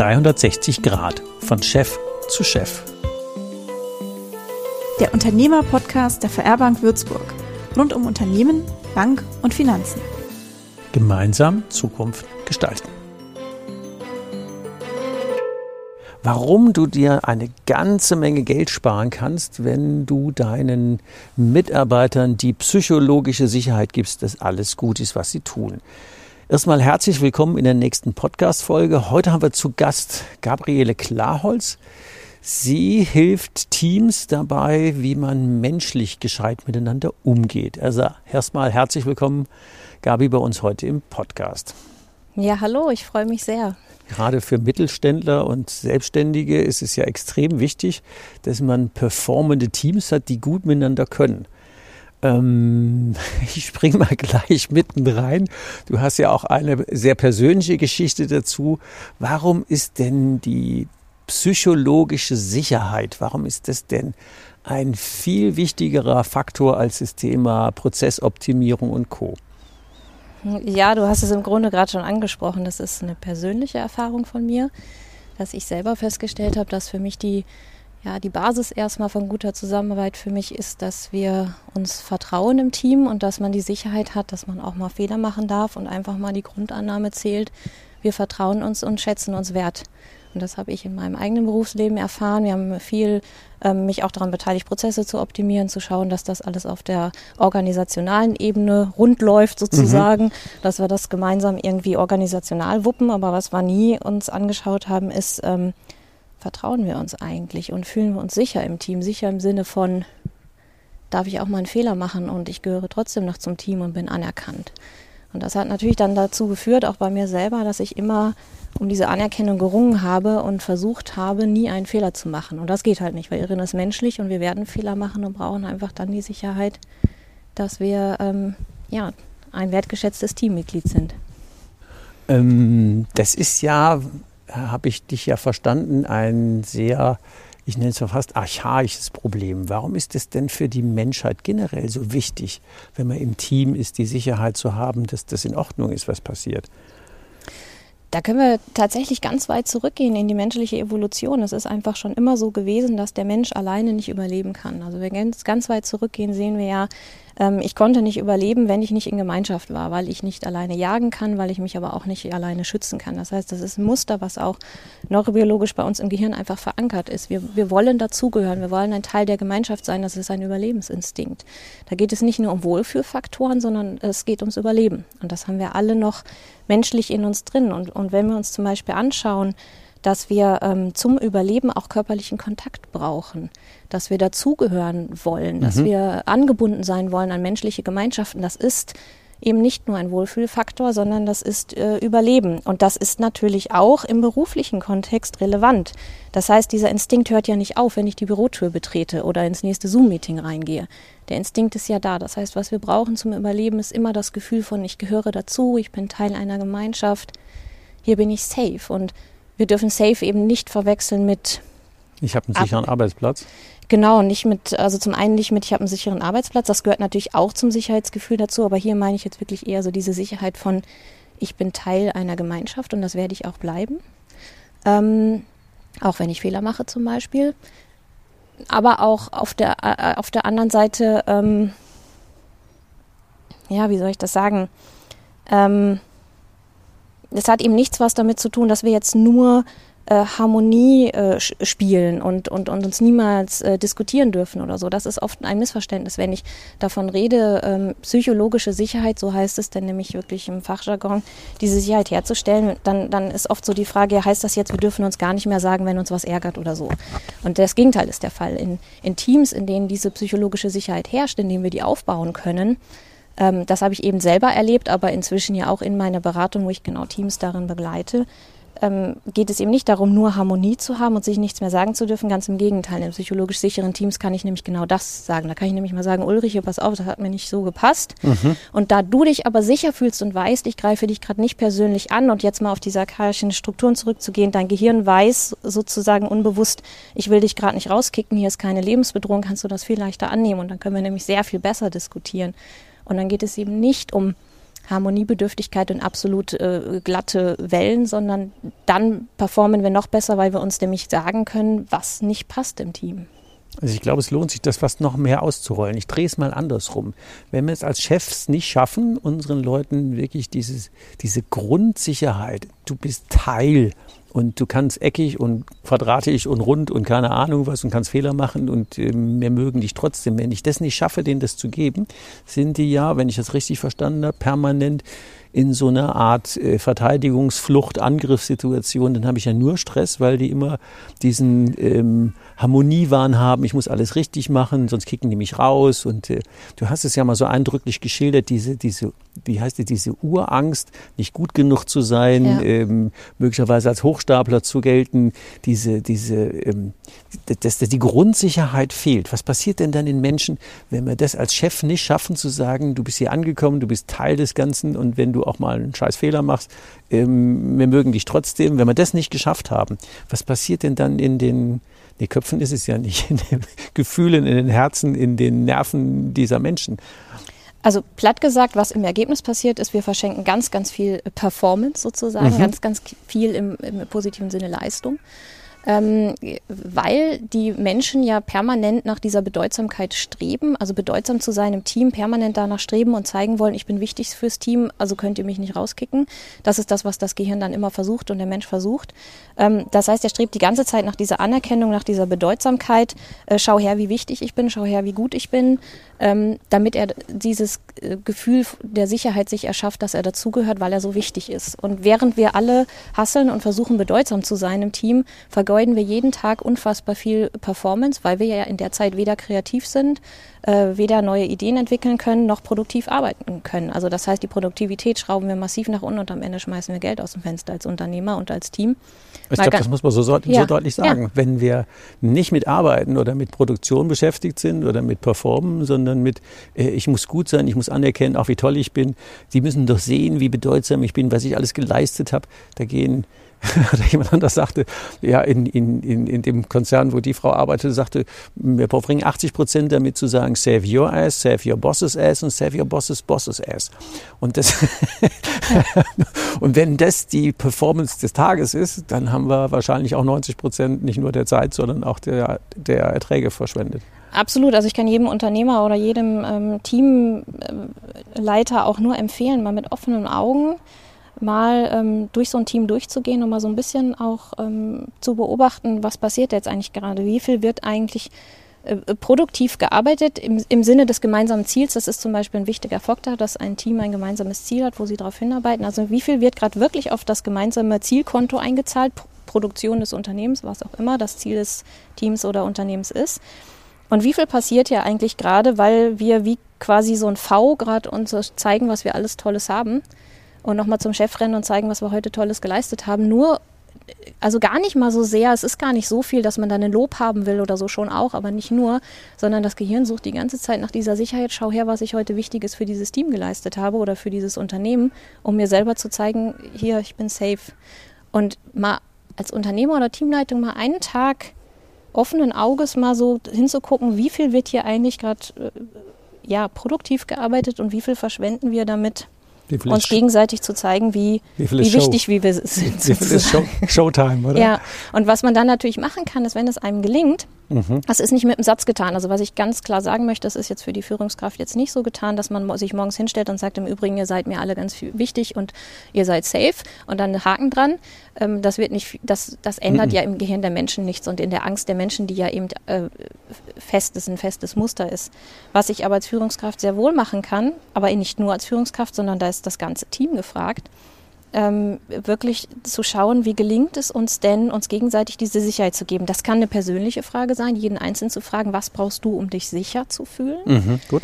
360 Grad von Chef zu Chef. Der Unternehmer-Podcast der VR Bank Würzburg. Rund um Unternehmen, Bank und Finanzen. Gemeinsam Zukunft gestalten. Warum du dir eine ganze Menge Geld sparen kannst, wenn du deinen Mitarbeitern die psychologische Sicherheit gibst, dass alles gut ist, was sie tun. Erstmal herzlich willkommen in der nächsten Podcast-Folge. Heute haben wir zu Gast Gabriele Klarholz. Sie hilft Teams dabei, wie man menschlich gescheit miteinander umgeht. Also erstmal herzlich willkommen, Gabi, bei uns heute im Podcast. Ja, hallo, ich freue mich sehr. Gerade für Mittelständler und Selbstständige ist es ja extrem wichtig, dass man performende Teams hat, die gut miteinander können. Ähm, ich spring mal gleich mitten rein. Du hast ja auch eine sehr persönliche Geschichte dazu. Warum ist denn die psychologische Sicherheit, warum ist das denn ein viel wichtigerer Faktor als das Thema Prozessoptimierung und Co? Ja, du hast es im Grunde gerade schon angesprochen. Das ist eine persönliche Erfahrung von mir, dass ich selber festgestellt habe, dass für mich die ja, die Basis erstmal von guter Zusammenarbeit für mich ist, dass wir uns vertrauen im Team und dass man die Sicherheit hat, dass man auch mal Fehler machen darf und einfach mal die Grundannahme zählt. Wir vertrauen uns und schätzen uns wert. Und das habe ich in meinem eigenen Berufsleben erfahren. Wir haben viel ähm, mich auch daran beteiligt, Prozesse zu optimieren, zu schauen, dass das alles auf der organisationalen Ebene rund läuft sozusagen, mhm. dass wir das gemeinsam irgendwie organisational wuppen. Aber was wir nie uns angeschaut haben, ist, ähm, vertrauen wir uns eigentlich und fühlen wir uns sicher im Team? Sicher im Sinne von, darf ich auch mal einen Fehler machen und ich gehöre trotzdem noch zum Team und bin anerkannt. Und das hat natürlich dann dazu geführt, auch bei mir selber, dass ich immer um diese Anerkennung gerungen habe und versucht habe, nie einen Fehler zu machen. Und das geht halt nicht, weil Irren ist menschlich und wir werden Fehler machen und brauchen einfach dann die Sicherheit, dass wir ähm, ja, ein wertgeschätztes Teammitglied sind. Ähm, das ist ja habe ich dich ja verstanden, ein sehr, ich nenne es mal fast archaisches Problem. Warum ist es denn für die Menschheit generell so wichtig, wenn man im Team ist, die Sicherheit zu haben, dass das in Ordnung ist, was passiert? Da können wir tatsächlich ganz weit zurückgehen in die menschliche Evolution. Es ist einfach schon immer so gewesen, dass der Mensch alleine nicht überleben kann. Also wenn wir ganz, ganz weit zurückgehen, sehen wir ja, ähm, ich konnte nicht überleben, wenn ich nicht in Gemeinschaft war, weil ich nicht alleine jagen kann, weil ich mich aber auch nicht alleine schützen kann. Das heißt, das ist ein Muster, was auch neurobiologisch bei uns im Gehirn einfach verankert ist. Wir, wir wollen dazugehören, wir wollen ein Teil der Gemeinschaft sein, das ist ein Überlebensinstinkt. Da geht es nicht nur um Wohlfühlfaktoren, sondern es geht ums Überleben. Und das haben wir alle noch menschlich in uns drin. Und, und wenn wir uns zum Beispiel anschauen, dass wir ähm, zum Überleben auch körperlichen Kontakt brauchen, dass wir dazugehören wollen, dass mhm. wir angebunden sein wollen an menschliche Gemeinschaften. Das ist eben nicht nur ein Wohlfühlfaktor, sondern das ist äh, Überleben. Und das ist natürlich auch im beruflichen Kontext relevant. Das heißt, dieser Instinkt hört ja nicht auf, wenn ich die Bürotür betrete oder ins nächste Zoom-Meeting reingehe. Der Instinkt ist ja da. Das heißt, was wir brauchen zum Überleben, ist immer das Gefühl von, ich gehöre dazu, ich bin Teil einer Gemeinschaft, hier bin ich safe. Und wir dürfen Safe eben nicht verwechseln mit. Ich habe einen sicheren Ab Arbeitsplatz. Genau, nicht mit, also zum einen nicht mit, ich habe einen sicheren Arbeitsplatz, das gehört natürlich auch zum Sicherheitsgefühl dazu, aber hier meine ich jetzt wirklich eher so diese Sicherheit von, ich bin Teil einer Gemeinschaft und das werde ich auch bleiben. Ähm, auch wenn ich Fehler mache zum Beispiel. Aber auch auf der, äh, auf der anderen Seite, ähm, ja, wie soll ich das sagen? Ähm, es hat eben nichts was damit zu tun, dass wir jetzt nur äh, Harmonie äh, spielen und, und, und uns niemals äh, diskutieren dürfen oder so. Das ist oft ein Missverständnis, wenn ich davon rede, ähm, psychologische Sicherheit, so heißt es denn nämlich wirklich im Fachjargon, diese Sicherheit herzustellen, dann, dann ist oft so die Frage, heißt das jetzt, wir dürfen uns gar nicht mehr sagen, wenn uns was ärgert oder so. Und das Gegenteil ist der Fall. In, in Teams, in denen diese psychologische Sicherheit herrscht, in denen wir die aufbauen können, ähm, das habe ich eben selber erlebt, aber inzwischen ja auch in meiner Beratung, wo ich genau Teams darin begleite, ähm, geht es eben nicht darum, nur Harmonie zu haben und sich nichts mehr sagen zu dürfen. Ganz im Gegenteil. In psychologisch sicheren Teams kann ich nämlich genau das sagen. Da kann ich nämlich mal sagen, Ulrich, pass auf, das hat mir nicht so gepasst. Mhm. Und da du dich aber sicher fühlst und weißt, ich greife dich gerade nicht persönlich an und jetzt mal auf diese archaischen Strukturen zurückzugehen, dein Gehirn weiß sozusagen unbewusst, ich will dich gerade nicht rauskicken, hier ist keine Lebensbedrohung, kannst du das viel leichter annehmen und dann können wir nämlich sehr viel besser diskutieren. Und dann geht es eben nicht um Harmoniebedürftigkeit und absolut äh, glatte Wellen, sondern dann performen wir noch besser, weil wir uns nämlich sagen können, was nicht passt im Team. Also ich glaube, es lohnt sich, das fast noch mehr auszurollen. Ich drehe es mal andersrum. Wenn wir es als Chefs nicht schaffen, unseren Leuten wirklich dieses, diese Grundsicherheit, du bist Teil und du kannst eckig und quadratisch und rund und keine Ahnung was und kannst Fehler machen und äh, wir mögen dich trotzdem. Wenn ich das nicht schaffe, denen das zu geben, sind die ja, wenn ich das richtig verstanden habe, permanent in so einer Art äh, Verteidigungsflucht, Angriffssituation, dann habe ich ja nur Stress, weil die immer diesen ähm, Harmoniewahn haben, ich muss alles richtig machen, sonst kicken die mich raus. Und äh, du hast es ja mal so eindrücklich geschildert, diese, diese, wie heißt die, diese Urangst, nicht gut genug zu sein, ja. ähm, möglicherweise als Hochstapler zu gelten, diese, diese, ähm, dass, dass die Grundsicherheit fehlt. Was passiert denn dann in Menschen, wenn wir das als Chef nicht schaffen zu sagen, du bist hier angekommen, du bist Teil des Ganzen und wenn du du auch mal einen scheiß Fehler machst, ähm, wir mögen dich trotzdem. Wenn wir das nicht geschafft haben, was passiert denn dann in den Nee, Köpfen ist es ja nicht, in den Gefühlen, in den Herzen, in den Nerven dieser Menschen. Also platt gesagt, was im Ergebnis passiert ist, wir verschenken ganz, ganz viel Performance sozusagen, mhm. ganz, ganz viel im, im positiven Sinne Leistung ähm, weil die Menschen ja permanent nach dieser Bedeutsamkeit streben, also bedeutsam zu sein im Team, permanent danach streben und zeigen wollen, ich bin wichtig fürs Team, also könnt ihr mich nicht rauskicken. Das ist das, was das Gehirn dann immer versucht und der Mensch versucht. Ähm, das heißt, er strebt die ganze Zeit nach dieser Anerkennung, nach dieser Bedeutsamkeit. Äh, schau her, wie wichtig ich bin, schau her, wie gut ich bin, ähm, damit er dieses äh, Gefühl der Sicherheit sich erschafft, dass er dazugehört, weil er so wichtig ist. Und während wir alle hasseln und versuchen, bedeutsam zu sein im Team, vergeuden wir jeden Tag unfassbar viel Performance, weil wir ja in der Zeit weder kreativ sind, äh, weder neue Ideen entwickeln können, noch produktiv arbeiten können. Also das heißt, die Produktivität schrauben wir massiv nach unten und am Ende schmeißen wir Geld aus dem Fenster als Unternehmer und als Team. Ich glaube, das muss man so, so, ja. deutlich sagen. Ja. Wenn wir nicht mit Arbeiten oder mit Produktion beschäftigt sind oder mit Performen, sondern mit, äh, ich muss gut sein, ich muss anerkennen, auch wie toll ich bin. Sie müssen doch sehen, wie bedeutsam ich bin, was ich alles geleistet habe. Da gehen oder jemand anders sagte, ja, in, in, in, in dem Konzern, wo die Frau arbeitete, sagte, wir verbringen 80 Prozent damit zu sagen, save your ass, save your boss's ass und save your boss's boss's ass. Und, das und wenn das die Performance des Tages ist, dann haben wir wahrscheinlich auch 90 Prozent nicht nur der Zeit, sondern auch der, der Erträge verschwendet. Absolut. Also ich kann jedem Unternehmer oder jedem ähm, Teamleiter auch nur empfehlen, mal mit offenen Augen mal ähm, durch so ein Team durchzugehen und mal so ein bisschen auch ähm, zu beobachten, was passiert jetzt eigentlich gerade, wie viel wird eigentlich äh, produktiv gearbeitet im, im Sinne des gemeinsamen Ziels. Das ist zum Beispiel ein wichtiger Faktor, dass ein Team ein gemeinsames Ziel hat, wo sie darauf hinarbeiten. Also wie viel wird gerade wirklich auf das gemeinsame Zielkonto eingezahlt, Produktion des Unternehmens, was auch immer das Ziel des Teams oder Unternehmens ist. Und wie viel passiert ja eigentlich gerade, weil wir wie quasi so ein V gerade uns zeigen, was wir alles Tolles haben und nochmal zum Chef rennen und zeigen, was wir heute Tolles geleistet haben. Nur, also gar nicht mal so sehr, es ist gar nicht so viel, dass man dann ein Lob haben will oder so schon auch, aber nicht nur, sondern das Gehirn sucht die ganze Zeit nach dieser Sicherheit, schau her, was ich heute Wichtiges für dieses Team geleistet habe oder für dieses Unternehmen, um mir selber zu zeigen, hier, ich bin safe. Und mal als Unternehmer oder Teamleitung mal einen Tag offenen Auges mal so hinzugucken, wie viel wird hier eigentlich gerade äh, ja, produktiv gearbeitet und wie viel verschwenden wir damit, uns gegenseitig zu zeigen, wie, wie, wie wichtig wie wir sind. Wie viel ist Show, Showtime, oder? Ja, und was man dann natürlich machen kann, ist, wenn es einem gelingt, Mhm. Das ist nicht mit einem Satz getan. Also was ich ganz klar sagen möchte, das ist jetzt für die Führungskraft jetzt nicht so getan, dass man sich morgens hinstellt und sagt, im Übrigen, ihr seid mir alle ganz wichtig und ihr seid safe und dann Haken dran. Ähm, das wird nicht, das, das ändert mhm. ja im Gehirn der Menschen nichts und in der Angst der Menschen, die ja eben äh, festes, ein festes Muster ist. Was ich aber als Führungskraft sehr wohl machen kann, aber nicht nur als Führungskraft, sondern da ist das ganze Team gefragt, ähm, wirklich zu schauen, wie gelingt es uns denn, uns gegenseitig diese Sicherheit zu geben. Das kann eine persönliche Frage sein, jeden Einzelnen zu fragen, was brauchst du, um dich sicher zu fühlen? Mhm, gut.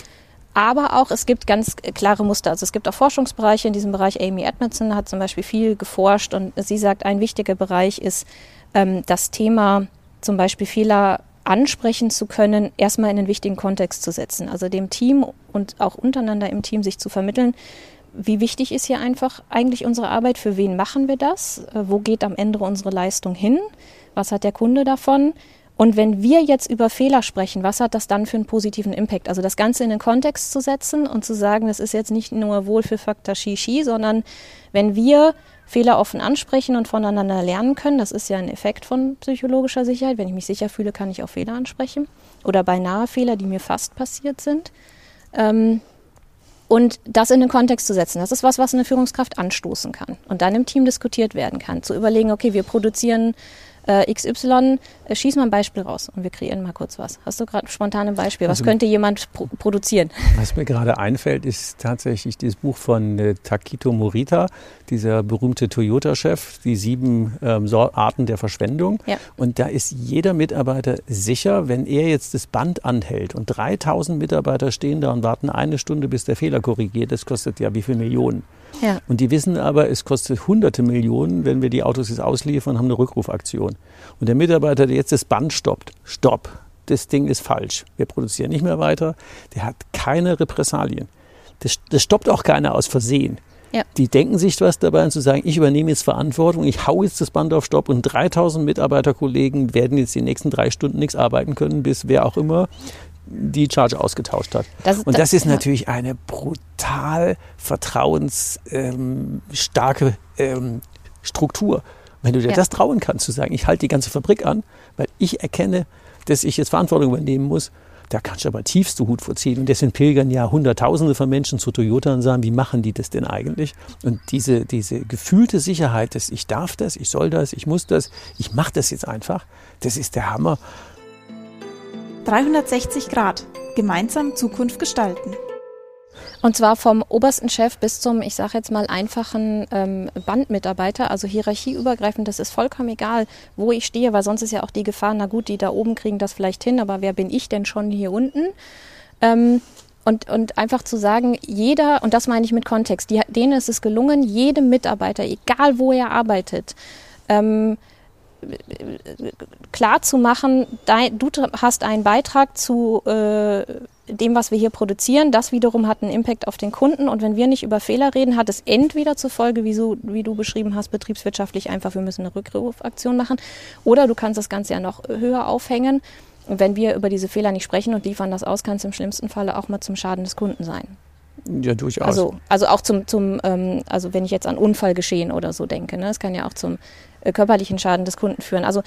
Aber auch, es gibt ganz klare Muster. Also es gibt auch Forschungsbereiche in diesem Bereich. Amy Edmondson hat zum Beispiel viel geforscht und sie sagt, ein wichtiger Bereich ist ähm, das Thema zum Beispiel Fehler ansprechen zu können, erstmal in einen wichtigen Kontext zu setzen. Also dem Team und auch untereinander im Team sich zu vermitteln, wie wichtig ist hier einfach eigentlich unsere Arbeit? Für wen machen wir das? Äh, wo geht am Ende unsere Leistung hin? Was hat der Kunde davon? Und wenn wir jetzt über Fehler sprechen, was hat das dann für einen positiven Impact? Also das Ganze in den Kontext zu setzen und zu sagen, das ist jetzt nicht nur Wohlfühlfaktor Shishi, sondern wenn wir Fehler offen ansprechen und voneinander lernen können, das ist ja ein Effekt von psychologischer Sicherheit. Wenn ich mich sicher fühle, kann ich auch Fehler ansprechen oder beinahe Fehler, die mir fast passiert sind. Ähm, und das in den Kontext zu setzen, das ist was, was eine Führungskraft anstoßen kann und dann im Team diskutiert werden kann. Zu überlegen, okay, wir produzieren äh, XY, äh, schieß mal ein Beispiel raus und wir kreieren mal kurz was. Hast du gerade spontan ein Beispiel? Was also, könnte jemand pro produzieren? Was mir gerade einfällt, ist tatsächlich dieses Buch von äh, Takito Morita, dieser berühmte Toyota-Chef, die sieben ähm, Arten der Verschwendung. Ja. Und da ist jeder Mitarbeiter sicher, wenn er jetzt das Band anhält und 3000 Mitarbeiter stehen da und warten eine Stunde, bis der Fehler korrigiert, das kostet ja wie viel Millionen. Ja. Und die wissen aber, es kostet hunderte Millionen, wenn wir die Autos jetzt ausliefern, haben eine Rückrufaktion. Und der Mitarbeiter, der jetzt das Band stoppt, stopp, das Ding ist falsch, wir produzieren nicht mehr weiter, der hat keine Repressalien. Das, das stoppt auch keiner aus Versehen. Ja. Die denken sich was dabei und zu sagen, ich übernehme jetzt Verantwortung, ich hau jetzt das Band auf Stopp und 3000 Mitarbeiterkollegen werden jetzt die nächsten drei Stunden nichts arbeiten können, bis wer auch immer die Charge ausgetauscht hat. Das, und das, das ist ja. natürlich eine brutal vertrauensstarke ähm, Struktur. Wenn du dir ja. das trauen kannst, zu sagen, ich halte die ganze Fabrik an, weil ich erkenne, dass ich jetzt Verantwortung übernehmen muss, da kannst du aber tiefste Hut vorziehen. Und deswegen pilgern ja Hunderttausende von Menschen zu Toyota und sagen, wie machen die das denn eigentlich? Und diese, diese gefühlte Sicherheit, dass ich darf das, ich soll das, ich muss das, ich mache das jetzt einfach, das ist der Hammer. 360 Grad. Gemeinsam Zukunft gestalten. Und zwar vom obersten Chef bis zum, ich sage jetzt mal, einfachen ähm, Bandmitarbeiter, also hierarchieübergreifend, das ist vollkommen egal, wo ich stehe, weil sonst ist ja auch die Gefahr, na gut, die da oben kriegen das vielleicht hin, aber wer bin ich denn schon hier unten? Ähm, und, und einfach zu sagen, jeder, und das meine ich mit Kontext, die, denen ist es gelungen, jedem Mitarbeiter, egal wo er arbeitet, ähm, klar zu machen, du hast einen Beitrag zu äh, dem, was wir hier produzieren. Das wiederum hat einen Impact auf den Kunden. Und wenn wir nicht über Fehler reden, hat es entweder zur Folge, wie, so, wie du beschrieben hast, betriebswirtschaftlich einfach, wir müssen eine Rückrufaktion machen. Oder du kannst das Ganze ja noch höher aufhängen. Und wenn wir über diese Fehler nicht sprechen und liefern das aus, kann es im schlimmsten Falle auch mal zum Schaden des Kunden sein. Ja, durchaus. Also, also auch zum, zum ähm, also wenn ich jetzt an Unfallgeschehen oder so denke, ne, es kann ja auch zum äh, körperlichen Schaden des Kunden führen. Also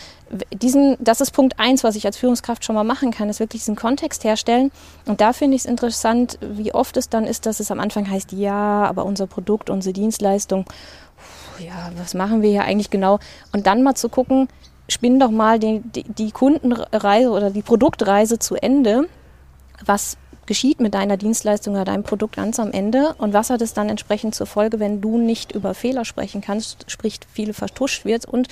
diesen, das ist Punkt eins, was ich als Führungskraft schon mal machen kann, ist wirklich diesen Kontext herstellen. Und da finde ich es interessant, wie oft es dann ist, dass es am Anfang heißt, ja, aber unser Produkt, unsere Dienstleistung, ja, was machen wir hier eigentlich genau? Und dann mal zu gucken, spinn doch mal die, die, die Kundenreise oder die Produktreise zu Ende. Was geschieht mit deiner Dienstleistung oder deinem Produkt ganz am Ende und was hat es dann entsprechend zur Folge, wenn du nicht über Fehler sprechen kannst, sprich viele vertuscht wird und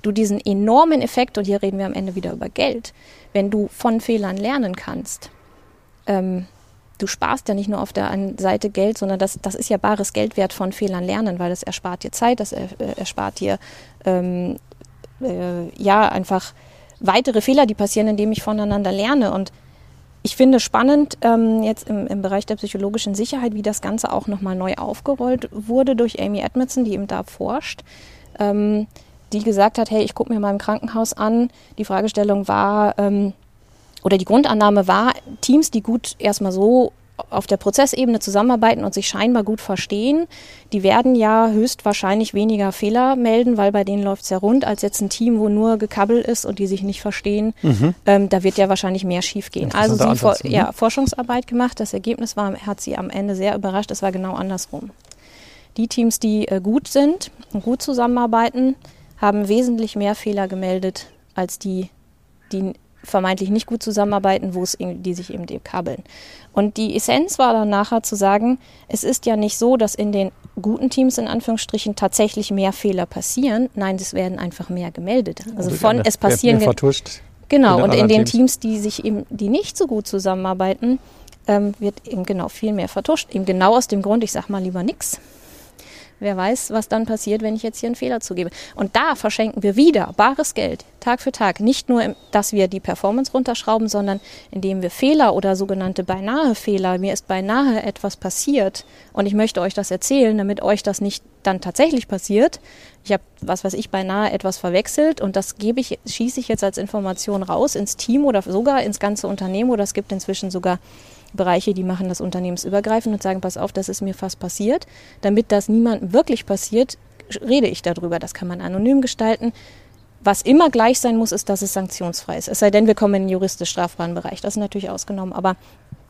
du diesen enormen Effekt, und hier reden wir am Ende wieder über Geld, wenn du von Fehlern lernen kannst. Ähm, du sparst ja nicht nur auf der einen Seite Geld, sondern das, das ist ja bares Geldwert von Fehlern lernen, weil das erspart dir Zeit, das er, äh, erspart dir ähm, äh, ja einfach weitere Fehler, die passieren, indem ich voneinander lerne. Und ich finde spannend ähm, jetzt im, im, Bereich der psychologischen Sicherheit, wie das Ganze auch nochmal neu aufgerollt wurde durch Amy Edmondson, die eben da forscht. Ähm, die gesagt hat, hey, ich gucke mir mal im Krankenhaus an. Die Fragestellung war, ähm, oder die Grundannahme war, Teams, die gut erstmal so auf der Prozessebene zusammenarbeiten und sich scheinbar gut verstehen, die werden ja höchstwahrscheinlich weniger Fehler melden, weil bei denen läuft es ja rund, als jetzt ein Team, wo nur gekabbelt ist und die sich nicht verstehen. Mhm. Ähm, da wird ja wahrscheinlich mehr schiefgehen. Also sie for mhm. ja, Forschungsarbeit gemacht. Das Ergebnis war, hat sie am Ende sehr überrascht. Es war genau andersrum. Die Teams, die äh, gut sind und gut zusammenarbeiten, haben wesentlich mehr Fehler gemeldet als die, die vermeintlich nicht gut zusammenarbeiten, wo es die sich eben kabeln. Und die Essenz war dann nachher zu sagen, es ist ja nicht so, dass in den guten Teams in Anführungsstrichen tatsächlich mehr Fehler passieren. Nein, es werden einfach mehr gemeldet. Also von es passieren vertuscht. Genau. Und in den Teams. Teams, die sich eben, die nicht so gut zusammenarbeiten, ähm, wird eben genau viel mehr vertuscht. Eben genau aus dem Grund, ich sag mal lieber nichts Wer weiß, was dann passiert, wenn ich jetzt hier einen Fehler zugebe. Und da verschenken wir wieder bares Geld, Tag für Tag. Nicht nur, dass wir die Performance runterschrauben, sondern indem wir Fehler oder sogenannte beinahe Fehler, mir ist beinahe etwas passiert und ich möchte euch das erzählen, damit euch das nicht dann tatsächlich passiert. Ich habe, was weiß ich, beinahe etwas verwechselt und das gebe ich, schieße ich jetzt als Information raus ins Team oder sogar ins ganze Unternehmen oder es gibt inzwischen sogar Bereiche, die machen das unternehmensübergreifend und sagen, pass auf, das ist mir fast passiert. Damit das niemandem wirklich passiert, rede ich darüber. Das kann man anonym gestalten. Was immer gleich sein muss, ist, dass es sanktionsfrei ist. Es sei denn, wir kommen in den juristisch-strafbaren Bereich. Das ist natürlich ausgenommen. Aber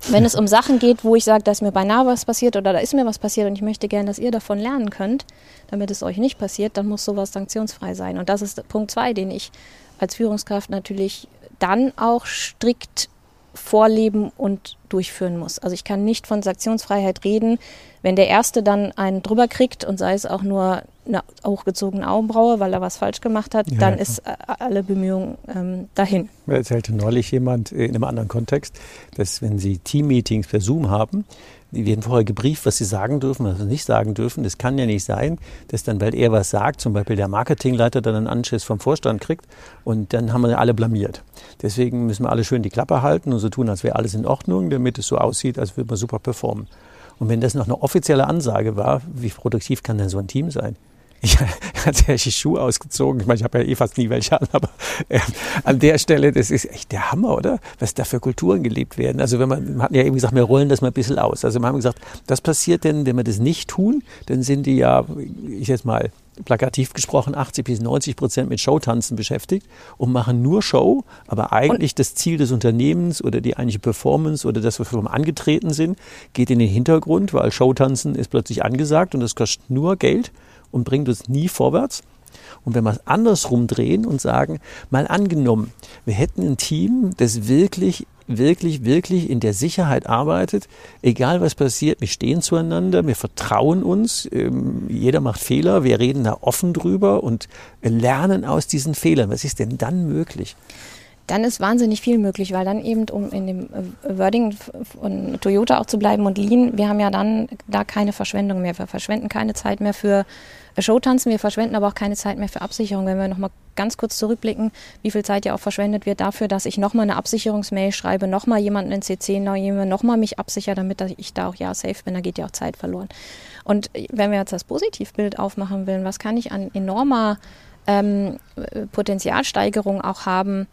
wenn es um Sachen geht, wo ich sage, da ist mir beinahe was passiert oder da ist mir was passiert und ich möchte gerne, dass ihr davon lernen könnt, damit es euch nicht passiert, dann muss sowas sanktionsfrei sein. Und das ist Punkt zwei, den ich als Führungskraft natürlich dann auch strikt vorleben und durchführen muss. Also ich kann nicht von Sanktionsfreiheit reden, wenn der Erste dann einen drüber kriegt und sei es auch nur eine hochgezogene Augenbraue, weil er was falsch gemacht hat, ja, dann ja. ist äh, alle Bemühungen ähm, dahin. Mir erzählte neulich jemand in einem anderen Kontext, dass wenn Sie Teammeetings per Zoom haben, die werden vorher gebrieft, was sie sagen dürfen, was sie nicht sagen dürfen. Das kann ja nicht sein, dass dann, weil er was sagt, zum Beispiel der Marketingleiter dann einen Anschiss vom Vorstand kriegt und dann haben wir alle blamiert. Deswegen müssen wir alle schön die Klappe halten und so tun, als wäre alles in Ordnung, damit es so aussieht, als würde man super performen. Und wenn das noch eine offizielle Ansage war, wie produktiv kann denn so ein Team sein? Ich habe tatsächlich Schuhe ausgezogen. Ich meine, ich habe ja eh fast nie welche an, aber äh, an der Stelle, das ist echt der Hammer, oder? Was da für Kulturen gelebt werden. Also wenn man, man hat ja eben gesagt, wir rollen das mal ein bisschen aus. Also wir haben gesagt, was passiert denn, wenn wir das nicht tun? Dann sind die ja, ich jetzt mal plakativ gesprochen, 80 bis 90 Prozent mit Showtanzen beschäftigt und machen nur Show, aber eigentlich das Ziel des Unternehmens oder die eigentliche Performance oder das, wofür wir angetreten sind, geht in den Hintergrund, weil Showtanzen ist plötzlich angesagt und das kostet nur Geld und bringt uns nie vorwärts. Und wenn wir es andersrum drehen und sagen, mal angenommen, wir hätten ein Team, das wirklich, wirklich, wirklich in der Sicherheit arbeitet, egal was passiert, wir stehen zueinander, wir vertrauen uns, ähm, jeder macht Fehler, wir reden da offen drüber und lernen aus diesen Fehlern. Was ist denn dann möglich? Dann ist wahnsinnig viel möglich, weil dann eben, um in dem äh, Wording von Toyota auch zu bleiben und Lean, wir haben ja dann da keine Verschwendung mehr. Wir verschwenden keine Zeit mehr für Showtanzen, wir verschwenden aber auch keine Zeit mehr für Absicherung. Wenn wir nochmal ganz kurz zurückblicken, wie viel Zeit ja auch verschwendet wird dafür, dass ich nochmal eine Absicherungsmail schreibe, nochmal jemanden in CC nehme, nochmal mich absichere, damit ich da auch ja safe bin, da geht ja auch Zeit verloren. Und wenn wir jetzt das Positivbild aufmachen wollen, was kann ich an enormer ähm, Potenzialsteigerung auch haben,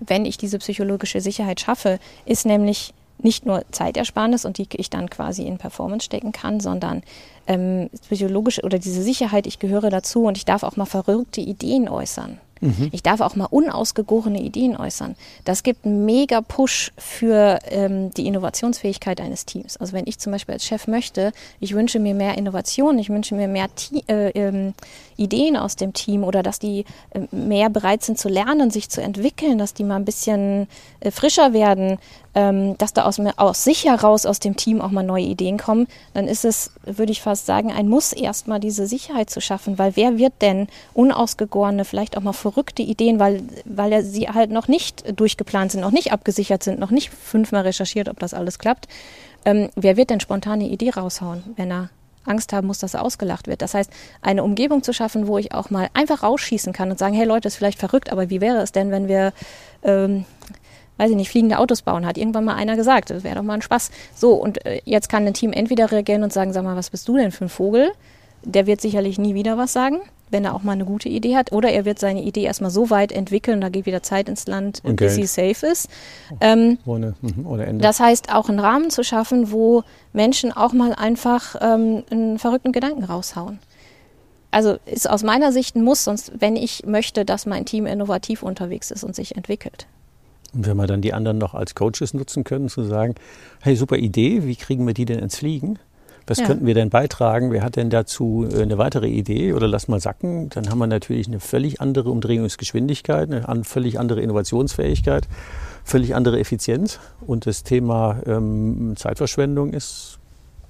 wenn ich diese psychologische Sicherheit schaffe, ist nämlich nicht nur Zeitersparnis und die ich dann quasi in Performance stecken kann, sondern ähm, psychologische oder diese Sicherheit, ich gehöre dazu und ich darf auch mal verrückte Ideen äußern. Mhm. Ich darf auch mal unausgegorene Ideen äußern. Das gibt einen mega Push für ähm, die Innovationsfähigkeit eines Teams. Also wenn ich zum Beispiel als Chef möchte, ich wünsche mir mehr Innovation, ich wünsche mir mehr äh, ähm, Ideen aus dem Team oder dass die äh, mehr bereit sind zu lernen, sich zu entwickeln, dass die mal ein bisschen äh, frischer werden, ähm, dass da aus, aus sich heraus aus dem Team auch mal neue Ideen kommen, dann ist es, würde ich fast sagen, ein Muss erstmal diese Sicherheit zu schaffen, weil wer wird denn unausgegorene, vielleicht auch mal verrückte Ideen, weil, weil er sie halt noch nicht durchgeplant sind, noch nicht abgesichert sind, noch nicht fünfmal recherchiert, ob das alles klappt. Ähm, wer wird denn spontane Idee raushauen, wenn er Angst haben muss, dass er ausgelacht wird. Das heißt, eine Umgebung zu schaffen, wo ich auch mal einfach rausschießen kann und sagen, hey Leute, ist vielleicht verrückt, aber wie wäre es denn, wenn wir, ähm, weiß ich nicht, fliegende Autos bauen, hat irgendwann mal einer gesagt. Das wäre doch mal ein Spaß. So, und äh, jetzt kann ein Team entweder reagieren und sagen, sag mal, was bist du denn für ein Vogel? Der wird sicherlich nie wieder was sagen wenn er auch mal eine gute Idee hat. Oder er wird seine Idee erstmal so weit entwickeln, da geht wieder Zeit ins Land, und bis Geld. sie safe ist. Ähm, Ohne, mhm, oder Ende. Das heißt, auch einen Rahmen zu schaffen, wo Menschen auch mal einfach ähm, einen verrückten Gedanken raushauen. Also ist aus meiner Sicht ein Muss, sonst wenn ich möchte, dass mein Team innovativ unterwegs ist und sich entwickelt. Und wenn wir dann die anderen noch als Coaches nutzen können, zu sagen, hey, super Idee, wie kriegen wir die denn ins Fliegen? Was ja. könnten wir denn beitragen? Wer hat denn dazu äh, eine weitere Idee? Oder lass mal sacken. Dann haben wir natürlich eine völlig andere Umdrehungsgeschwindigkeit, eine völlig andere Innovationsfähigkeit, völlig andere Effizienz. Und das Thema ähm, Zeitverschwendung ist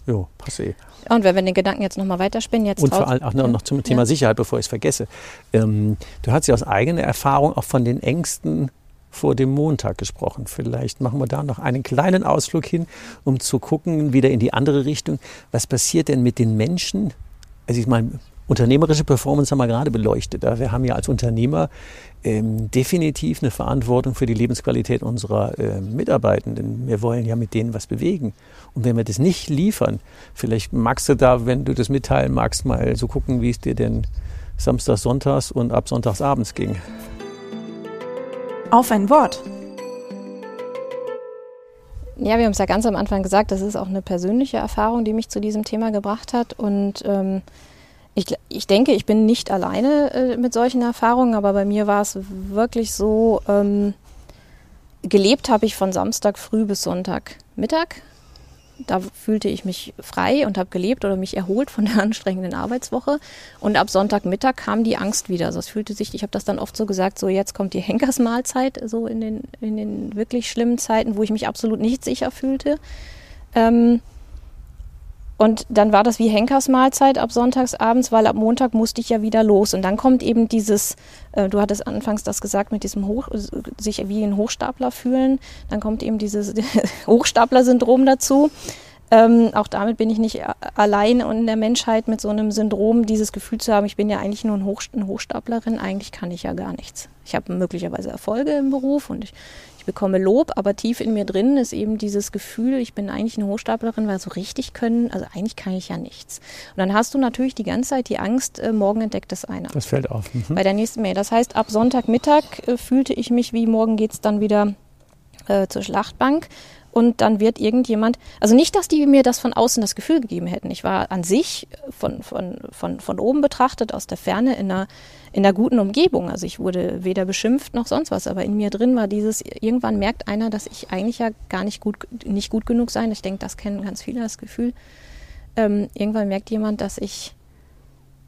Jo, passé. Und wenn wir den Gedanken jetzt nochmal weiterspinnen, jetzt. Und vor allem auch noch, noch zum Thema ja. Sicherheit, bevor ich es vergesse. Ähm, du hast ja aus eigener Erfahrung auch von den Ängsten vor dem Montag gesprochen. Vielleicht machen wir da noch einen kleinen Ausflug hin, um zu gucken, wieder in die andere Richtung. Was passiert denn mit den Menschen, also ich meine, unternehmerische Performance haben wir gerade beleuchtet. Wir haben ja als Unternehmer ähm, definitiv eine Verantwortung für die Lebensqualität unserer äh, Mitarbeitenden. Wir wollen ja mit denen was bewegen. Und wenn wir das nicht liefern, vielleicht magst du da, wenn du das mitteilen magst, mal so gucken, wie es dir denn samstags, sonntags und ab sonntags abends ging. Auf ein Wort. Ja, wir haben es ja ganz am Anfang gesagt, das ist auch eine persönliche Erfahrung, die mich zu diesem Thema gebracht hat. Und ähm, ich, ich denke, ich bin nicht alleine äh, mit solchen Erfahrungen, aber bei mir war es wirklich so, ähm, gelebt habe ich von Samstag früh bis Sonntag Mittag da fühlte ich mich frei und habe gelebt oder mich erholt von der anstrengenden Arbeitswoche. Und ab Sonntagmittag kam die Angst wieder. Also es fühlte sich, ich habe das dann oft so gesagt, so jetzt kommt die Henkersmahlzeit, so in den, in den wirklich schlimmen Zeiten, wo ich mich absolut nicht sicher fühlte. Ähm, und dann war das wie Henkersmahlzeit ab sonntagsabends, weil ab Montag musste ich ja wieder los. Und dann kommt eben dieses, äh, du hattest anfangs das gesagt, mit diesem Hoch, sich wie ein Hochstapler fühlen. Dann kommt eben dieses Hochstapler-Syndrom dazu. Ähm, auch damit bin ich nicht allein und in der Menschheit mit so einem Syndrom, dieses Gefühl zu haben, ich bin ja eigentlich nur ein Hoch, eine Hochstaplerin, eigentlich kann ich ja gar nichts. Ich habe möglicherweise Erfolge im Beruf und ich ich bekomme Lob, aber tief in mir drin ist eben dieses Gefühl, ich bin eigentlich eine Hochstaplerin, weil so richtig können, also eigentlich kann ich ja nichts. Und dann hast du natürlich die ganze Zeit die Angst, äh, morgen entdeckt es einer. Das fällt auf. Mhm. Bei der nächsten Mail. Das heißt, ab Sonntagmittag äh, fühlte ich mich wie, morgen geht es dann wieder äh, zur Schlachtbank und dann wird irgendjemand, also nicht, dass die mir das von außen das Gefühl gegeben hätten. Ich war an sich von, von, von, von oben betrachtet, aus der Ferne in einer, in einer guten Umgebung. Also ich wurde weder beschimpft noch sonst was, aber in mir drin war dieses, irgendwann merkt einer, dass ich eigentlich ja gar nicht gut, nicht gut genug sein. Ich denke, das kennen ganz viele, das Gefühl. Ähm, irgendwann merkt jemand, dass ich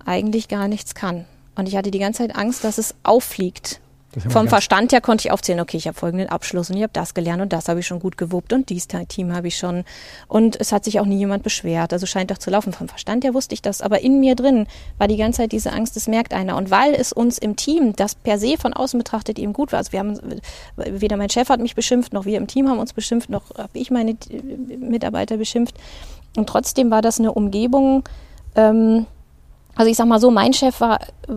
eigentlich gar nichts kann. Und ich hatte die ganze Zeit Angst, dass es auffliegt vom Verstand her konnte ich aufzählen, okay, ich habe folgenden Abschluss und ich habe das gelernt und das habe ich schon gut gewuppt und dies Team habe ich schon. Und es hat sich auch nie jemand beschwert. Also scheint doch zu laufen. Vom Verstand her wusste ich das. Aber in mir drin war die ganze Zeit diese Angst, das merkt einer. Und weil es uns im Team, das per se von außen betrachtet eben gut war, also wir haben, weder mein Chef hat mich beschimpft, noch wir im Team haben uns beschimpft, noch habe ich meine Mitarbeiter beschimpft. Und trotzdem war das eine Umgebung, ähm, also ich sag mal so, mein Chef war, äh,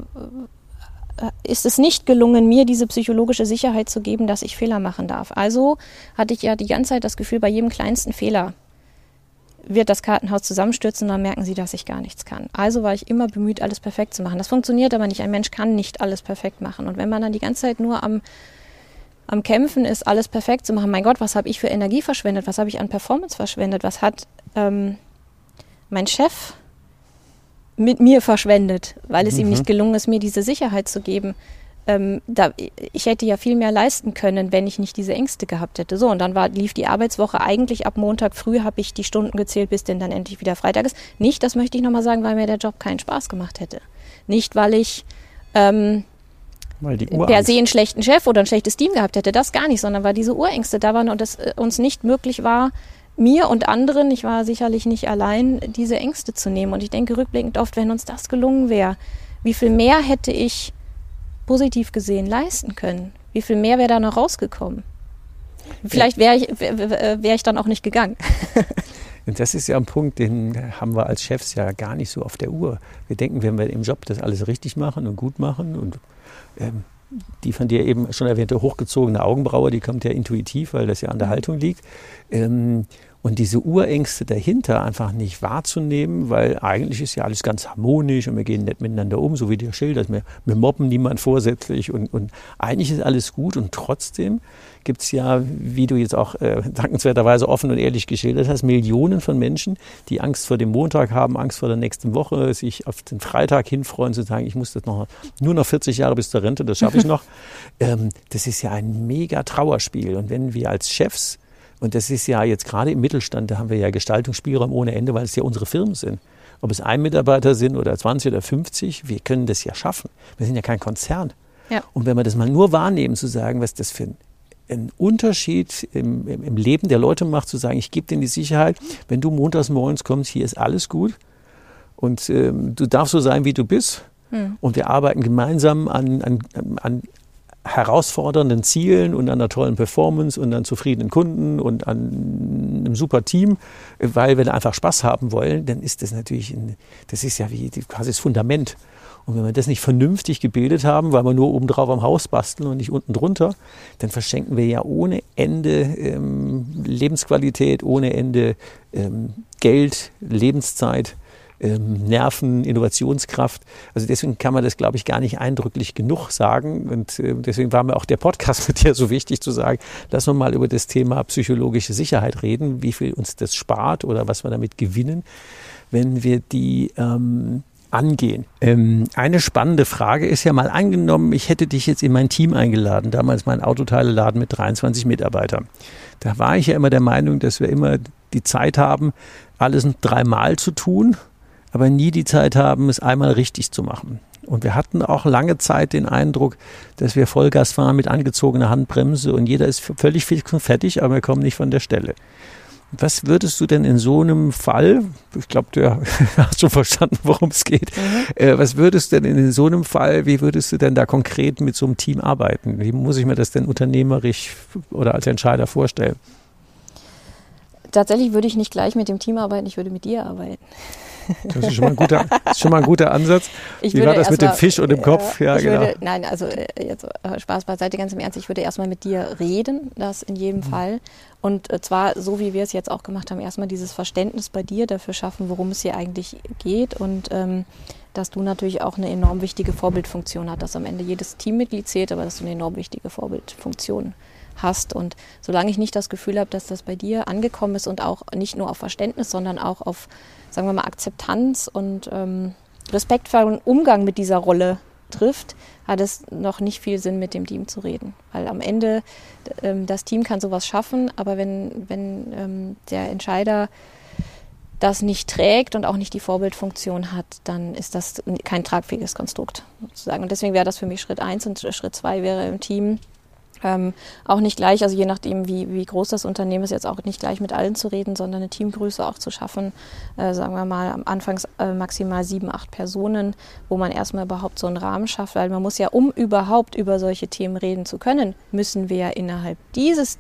ist es nicht gelungen, mir diese psychologische Sicherheit zu geben, dass ich Fehler machen darf. Also hatte ich ja die ganze Zeit das Gefühl, bei jedem kleinsten Fehler wird das Kartenhaus zusammenstürzen, dann merken sie, dass ich gar nichts kann. Also war ich immer bemüht, alles perfekt zu machen. Das funktioniert aber nicht. Ein Mensch kann nicht alles perfekt machen. Und wenn man dann die ganze Zeit nur am, am Kämpfen ist, alles perfekt zu machen, mein Gott, was habe ich für Energie verschwendet? Was habe ich an Performance verschwendet? Was hat ähm, mein Chef mit mir verschwendet, weil es mhm. ihm nicht gelungen ist, mir diese Sicherheit zu geben. Ähm, da, ich hätte ja viel mehr leisten können, wenn ich nicht diese Ängste gehabt hätte. So, und dann war, lief die Arbeitswoche eigentlich ab Montag früh, habe ich die Stunden gezählt, bis denn dann endlich wieder Freitag ist. Nicht, das möchte ich nochmal sagen, weil mir der Job keinen Spaß gemacht hätte. Nicht, weil ich ähm, weil per se einen schlechten Chef oder ein schlechtes Team gehabt hätte, das gar nicht, sondern weil diese Urängste da waren und es äh, uns nicht möglich war, mir und anderen, ich war sicherlich nicht allein, diese Ängste zu nehmen. Und ich denke rückblickend oft, wenn uns das gelungen wäre, wie viel mehr hätte ich positiv gesehen leisten können? Wie viel mehr wäre da noch rausgekommen? Vielleicht wäre ich, wär ich dann auch nicht gegangen. Und das ist ja ein Punkt, den haben wir als Chefs ja gar nicht so auf der Uhr. Wir denken, wenn wir im Job das alles richtig machen und gut machen und ähm, die von dir eben schon erwähnte hochgezogene Augenbraue, die kommt ja intuitiv, weil das ja an der mhm. Haltung liegt. Ähm, und diese Urängste dahinter einfach nicht wahrzunehmen, weil eigentlich ist ja alles ganz harmonisch und wir gehen nett miteinander um, so wie der schildert. Wir, wir mobben niemand vorsätzlich und, und eigentlich ist alles gut und trotzdem gibt es ja, wie du jetzt auch äh, dankenswerterweise offen und ehrlich geschildert hast, Millionen von Menschen, die Angst vor dem Montag haben, Angst vor der nächsten Woche, sich auf den Freitag hinfreuen, zu sagen, ich muss das noch nur noch 40 Jahre bis zur Rente, das schaffe ich noch. ähm, das ist ja ein mega Trauerspiel. Und wenn wir als Chefs und das ist ja jetzt gerade im Mittelstand, da haben wir ja Gestaltungsspielraum ohne Ende, weil es ja unsere Firmen sind. Ob es ein Mitarbeiter sind oder 20 oder 50, wir können das ja schaffen. Wir sind ja kein Konzern. Ja. Und wenn wir das mal nur wahrnehmen, zu sagen, was das für ein, ein Unterschied im, im, im, Leben der Leute macht, zu sagen, ich gebe denen die Sicherheit, wenn du montags morgens kommst, hier ist alles gut und ähm, du darfst so sein, wie du bist. Hm. Und wir arbeiten gemeinsam an, an, an herausfordernden Zielen und einer tollen Performance und an zufriedenen Kunden und an einem super Team, weil wir da einfach Spaß haben wollen, dann ist das natürlich, ein, das ist ja wie quasi das Fundament. Und wenn wir das nicht vernünftig gebildet haben, weil wir nur oben drauf am Haus basteln und nicht unten drunter, dann verschenken wir ja ohne Ende ähm, Lebensqualität, ohne Ende ähm, Geld, Lebenszeit ähm, Nerven, Innovationskraft. Also deswegen kann man das, glaube ich, gar nicht eindrücklich genug sagen. Und äh, deswegen war mir auch der Podcast mit dir so wichtig zu sagen, lass uns mal über das Thema psychologische Sicherheit reden, wie viel uns das spart oder was wir damit gewinnen, wenn wir die ähm, angehen. Ähm, eine spannende Frage ist ja mal angenommen, ich hätte dich jetzt in mein Team eingeladen, damals mein Autoteileladen mit 23 Mitarbeitern. Da war ich ja immer der Meinung, dass wir immer die Zeit haben, alles dreimal zu tun aber nie die Zeit haben, es einmal richtig zu machen. Und wir hatten auch lange Zeit den Eindruck, dass wir Vollgas fahren mit angezogener Handbremse und jeder ist völlig fix und fertig, aber wir kommen nicht von der Stelle. Was würdest du denn in so einem Fall, ich glaube, du hast schon verstanden, worum es geht, mhm. äh, was würdest du denn in so einem Fall, wie würdest du denn da konkret mit so einem Team arbeiten? Wie muss ich mir das denn unternehmerisch oder als Entscheider vorstellen? Tatsächlich würde ich nicht gleich mit dem Team arbeiten, ich würde mit dir arbeiten. Das ist schon mal ein guter, schon mal ein guter Ansatz. Ich Wie war das mit dem Fisch und dem Kopf? Ja, genau. Würde, nein, also äh, jetzt äh, Spaß beiseite, ganz im Ernst. Ich würde erstmal mit dir reden, das in jedem mhm. Fall. Und äh, zwar so, wie wir es jetzt auch gemacht haben, erstmal dieses Verständnis bei dir dafür schaffen, worum es hier eigentlich geht und ähm, dass du natürlich auch eine enorm wichtige Vorbildfunktion hast, dass am Ende jedes Teammitglied zählt, aber dass du eine enorm wichtige Vorbildfunktion hast. Und solange ich nicht das Gefühl habe, dass das bei dir angekommen ist und auch nicht nur auf Verständnis, sondern auch auf sagen wir mal, Akzeptanz und ähm, respektvollen Umgang mit dieser Rolle trifft, hat es noch nicht viel Sinn, mit dem Team zu reden. Weil am Ende, ähm, das Team kann sowas schaffen, aber wenn, wenn ähm, der Entscheider das nicht trägt und auch nicht die Vorbildfunktion hat, dann ist das kein tragfähiges Konstrukt sozusagen. Und deswegen wäre das für mich Schritt eins und Schritt zwei wäre im Team ähm, auch nicht gleich, also je nachdem, wie, wie groß das Unternehmen ist, jetzt auch nicht gleich mit allen zu reden, sondern eine Teamgröße auch zu schaffen, äh, sagen wir mal am Anfang äh, maximal sieben, acht Personen, wo man erstmal überhaupt so einen Rahmen schafft, weil man muss ja, um überhaupt über solche Themen reden zu können, müssen wir ja innerhalb dieses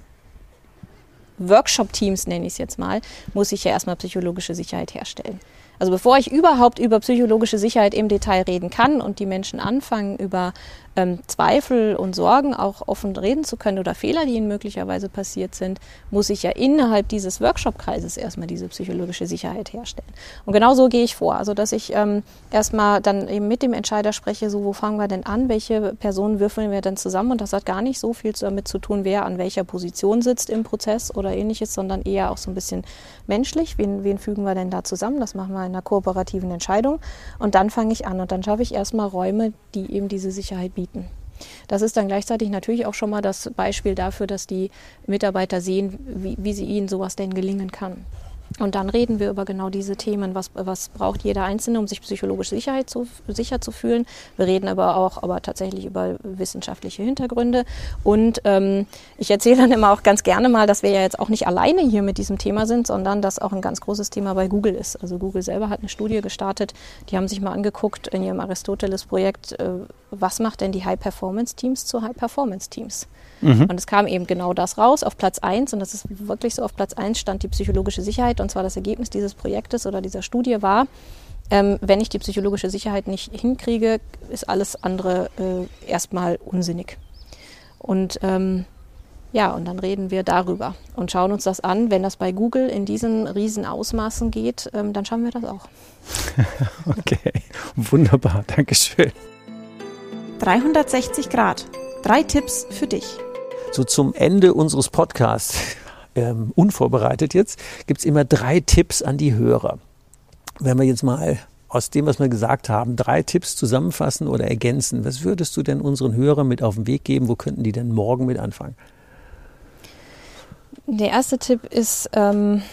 Workshop-Teams, nenne ich es jetzt mal, muss ich ja erstmal psychologische Sicherheit herstellen. Also bevor ich überhaupt über psychologische Sicherheit im Detail reden kann und die Menschen anfangen, über ähm, Zweifel und Sorgen auch offen reden zu können oder Fehler, die ihnen möglicherweise passiert sind, muss ich ja innerhalb dieses Workshop-Kreises erstmal diese psychologische Sicherheit herstellen. Und genau so gehe ich vor. Also, dass ich ähm, erstmal dann eben mit dem Entscheider spreche, so, wo fangen wir denn an? Welche Personen würfeln wir denn zusammen? Und das hat gar nicht so viel damit zu tun, wer an welcher Position sitzt im Prozess oder ähnliches, sondern eher auch so ein bisschen menschlich. Wen, wen fügen wir denn da zusammen? Das machen wir einer kooperativen Entscheidung. Und dann fange ich an und dann schaffe ich erstmal Räume, die eben diese Sicherheit bieten. Das ist dann gleichzeitig natürlich auch schon mal das Beispiel dafür, dass die Mitarbeiter sehen, wie, wie sie ihnen sowas denn gelingen kann. Und dann reden wir über genau diese Themen. Was, was braucht jeder Einzelne, um sich psychologisch Sicherheit zu, sicher zu fühlen? Wir reden aber auch aber tatsächlich über wissenschaftliche Hintergründe. Und ähm, ich erzähle dann immer auch ganz gerne mal, dass wir ja jetzt auch nicht alleine hier mit diesem Thema sind, sondern dass auch ein ganz großes Thema bei Google ist. Also Google selber hat eine Studie gestartet. Die haben sich mal angeguckt in ihrem Aristoteles-Projekt, äh, was macht denn die High-Performance-Teams zu High-Performance-Teams? Mhm. Und es kam eben genau das raus auf Platz 1 und das ist wirklich so, auf Platz 1 stand die psychologische Sicherheit und zwar das Ergebnis dieses Projektes oder dieser Studie war, ähm, wenn ich die psychologische Sicherheit nicht hinkriege, ist alles andere äh, erstmal unsinnig. Und ähm, ja, und dann reden wir darüber und schauen uns das an. Wenn das bei Google in diesen riesen Ausmaßen geht, ähm, dann schauen wir das auch. okay, wunderbar, Dankeschön. 360 Grad. Drei Tipps für dich so zum Ende unseres Podcasts, ähm, unvorbereitet jetzt, gibt es immer drei Tipps an die Hörer. Wenn wir jetzt mal aus dem, was wir gesagt haben, drei Tipps zusammenfassen oder ergänzen, was würdest du denn unseren Hörern mit auf den Weg geben? Wo könnten die denn morgen mit anfangen? Der erste Tipp ist, ähm,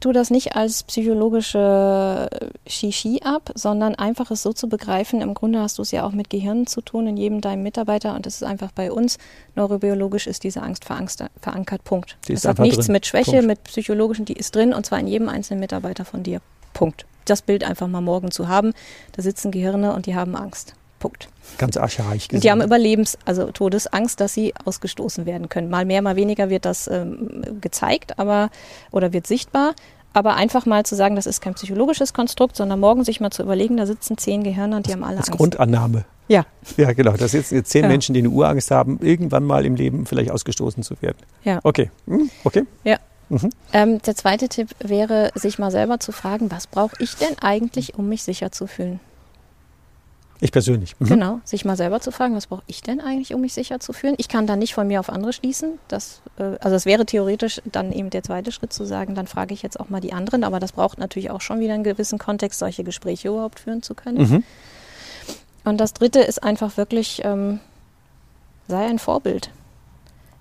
tu das nicht als psychologische Shishi ab, sondern einfach es so zu begreifen. Im Grunde hast du es ja auch mit Gehirn zu tun in jedem deinem Mitarbeiter und das ist einfach bei uns neurobiologisch ist diese Angst verankert. Punkt. Die das hat nichts drin. mit Schwäche, Punkt. mit psychologischen, die ist drin und zwar in jedem einzelnen Mitarbeiter von dir. Punkt. Das Bild einfach mal morgen zu haben. Da sitzen Gehirne und die haben Angst. Punkt. Ganz archaisch gesehen. Die haben Überlebens-, also Todesangst, dass sie ausgestoßen werden können. Mal mehr, mal weniger wird das ähm, gezeigt, aber oder wird sichtbar. Aber einfach mal zu sagen, das ist kein psychologisches Konstrukt, sondern morgen sich mal zu überlegen, da sitzen zehn Gehirne und die haben alle Als Angst. Grundannahme. Ja. Ja, genau. Das sind jetzt zehn ja. Menschen, die eine Urangst haben, irgendwann mal im Leben vielleicht ausgestoßen zu werden. Ja. Okay. Hm, okay. Ja. Mhm. Ähm, der zweite Tipp wäre, sich mal selber zu fragen, was brauche ich denn eigentlich, um mich sicher zu fühlen? Ich persönlich. Mhm. Genau, sich mal selber zu fragen, was brauche ich denn eigentlich, um mich sicher zu fühlen? Ich kann da nicht von mir auf andere schließen. Das, äh, also es wäre theoretisch dann eben der zweite Schritt zu sagen, dann frage ich jetzt auch mal die anderen, aber das braucht natürlich auch schon wieder einen gewissen Kontext, solche Gespräche überhaupt führen zu können. Mhm. Und das dritte ist einfach wirklich, ähm, sei ein Vorbild.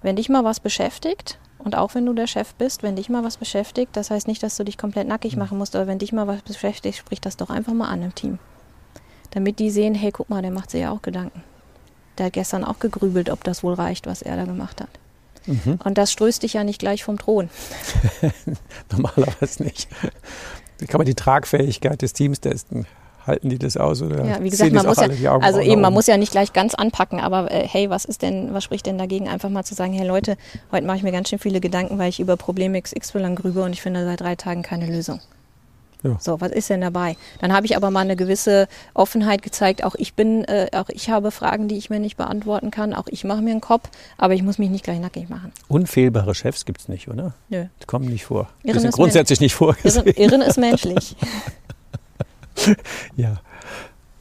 Wenn dich mal was beschäftigt, und auch wenn du der Chef bist, wenn dich mal was beschäftigt, das heißt nicht, dass du dich komplett nackig mhm. machen musst, aber wenn dich mal was beschäftigt, sprich das doch einfach mal an im Team damit die sehen, hey, guck mal, der macht sich ja auch Gedanken. Der hat gestern auch gegrübelt, ob das wohl reicht, was er da gemacht hat. Mhm. Und das stößt dich ja nicht gleich vom Thron. Normalerweise nicht. Wie kann man die Tragfähigkeit des Teams testen? Halten die das aus oder ja, wie gesagt, man muss ja, also eben, man muss ja nicht gleich ganz anpacken, aber äh, hey, was ist denn, was spricht denn dagegen, einfach mal zu sagen, hey Leute, heute mache ich mir ganz schön viele Gedanken, weil ich über Problem XY grübe und ich finde seit drei Tagen keine Lösung. Ja. So, was ist denn dabei? Dann habe ich aber mal eine gewisse Offenheit gezeigt. Auch ich bin, äh, auch ich habe Fragen, die ich mir nicht beantworten kann. Auch ich mache mir einen Kopf, aber ich muss mich nicht gleich nackig machen. Unfehlbare Chefs gibt es nicht, oder? Nö. Die kommen nicht vor. Irren die sind grundsätzlich nicht vorgesehen. Irren, Irren ist menschlich. ja.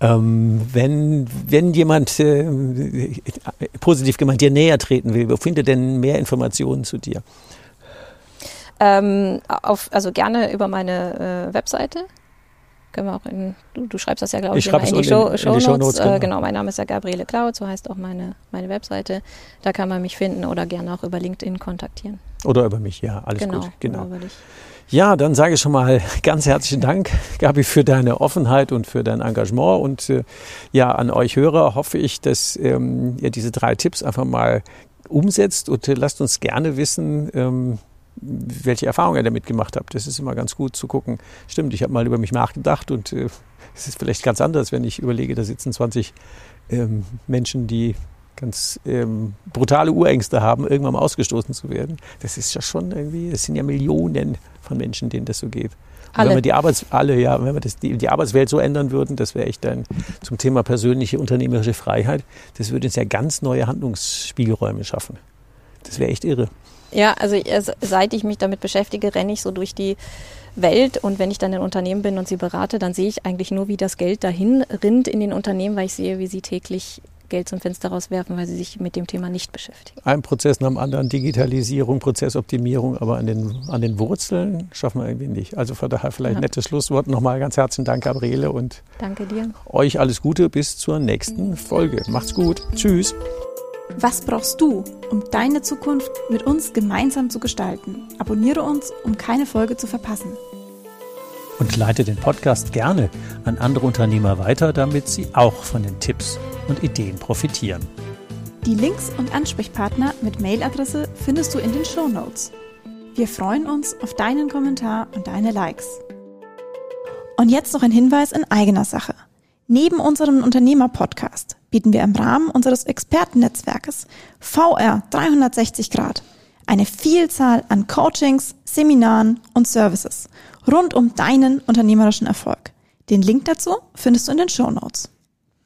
Ähm, wenn, wenn jemand äh, positiv gemeint dir näher treten will, wo findet denn mehr Informationen zu dir? Ähm, auf, also gerne über meine äh, Webseite. Können wir auch in, du, du schreibst das ja, glaube ich, ich in, in, die Show, in, Show, in Show Notes. Genau. Äh, genau. mein Name ist ja Gabriele Cloud, so heißt auch meine, meine Webseite. Da kann man mich finden oder gerne auch über LinkedIn kontaktieren. Oder über mich, ja, alles genau, gut. Genau. Über dich. Ja, dann sage ich schon mal ganz herzlichen Dank, Gabi, für deine Offenheit und für dein Engagement. Und äh, ja, an euch Hörer hoffe ich, dass ähm, ihr diese drei Tipps einfach mal umsetzt und äh, lasst uns gerne wissen, ähm, welche Erfahrungen ihr damit gemacht habt. Das ist immer ganz gut zu gucken. Stimmt, ich habe mal über mich nachgedacht und äh, es ist vielleicht ganz anders, wenn ich überlege, da sitzen 20 ähm, Menschen, die ganz ähm, brutale Urängste haben, irgendwann mal ausgestoßen zu werden. Das ist ja schon irgendwie, es sind ja Millionen von Menschen, denen das so geht. Alle. wenn wir die Arbeits alle, ja, wenn wir das, die, die Arbeitswelt so ändern würden, das wäre echt dann zum Thema persönliche unternehmerische Freiheit, das würde uns ja ganz neue Handlungsspielräume schaffen. Das wäre echt irre. Ja, also seit ich mich damit beschäftige, renne ich so durch die Welt und wenn ich dann in Unternehmen bin und sie berate, dann sehe ich eigentlich nur, wie das Geld dahin rinnt in den Unternehmen, weil ich sehe, wie sie täglich Geld zum Fenster rauswerfen, weil sie sich mit dem Thema nicht beschäftigen. Ein Prozess nach dem anderen, Digitalisierung, Prozessoptimierung, aber an den, an den Wurzeln schaffen wir irgendwie nicht. Also von daher vielleicht ja. nettes Schlusswort. Nochmal ganz herzlichen Dank, Gabriele, und Danke dir. euch alles Gute bis zur nächsten Folge. Macht's gut. Tschüss. Was brauchst du, um deine Zukunft mit uns gemeinsam zu gestalten? Abonniere uns, um keine Folge zu verpassen. Und leite den Podcast gerne an andere Unternehmer weiter, damit sie auch von den Tipps und Ideen profitieren. Die Links und Ansprechpartner mit Mailadresse findest du in den Show Notes. Wir freuen uns auf deinen Kommentar und deine Likes. Und jetzt noch ein Hinweis in eigener Sache. Neben unserem Unternehmer-Podcast bieten wir im Rahmen unseres Expertennetzwerkes VR 360 Grad eine Vielzahl an Coachings, Seminaren und Services rund um deinen unternehmerischen Erfolg. Den Link dazu findest du in den Show Notes.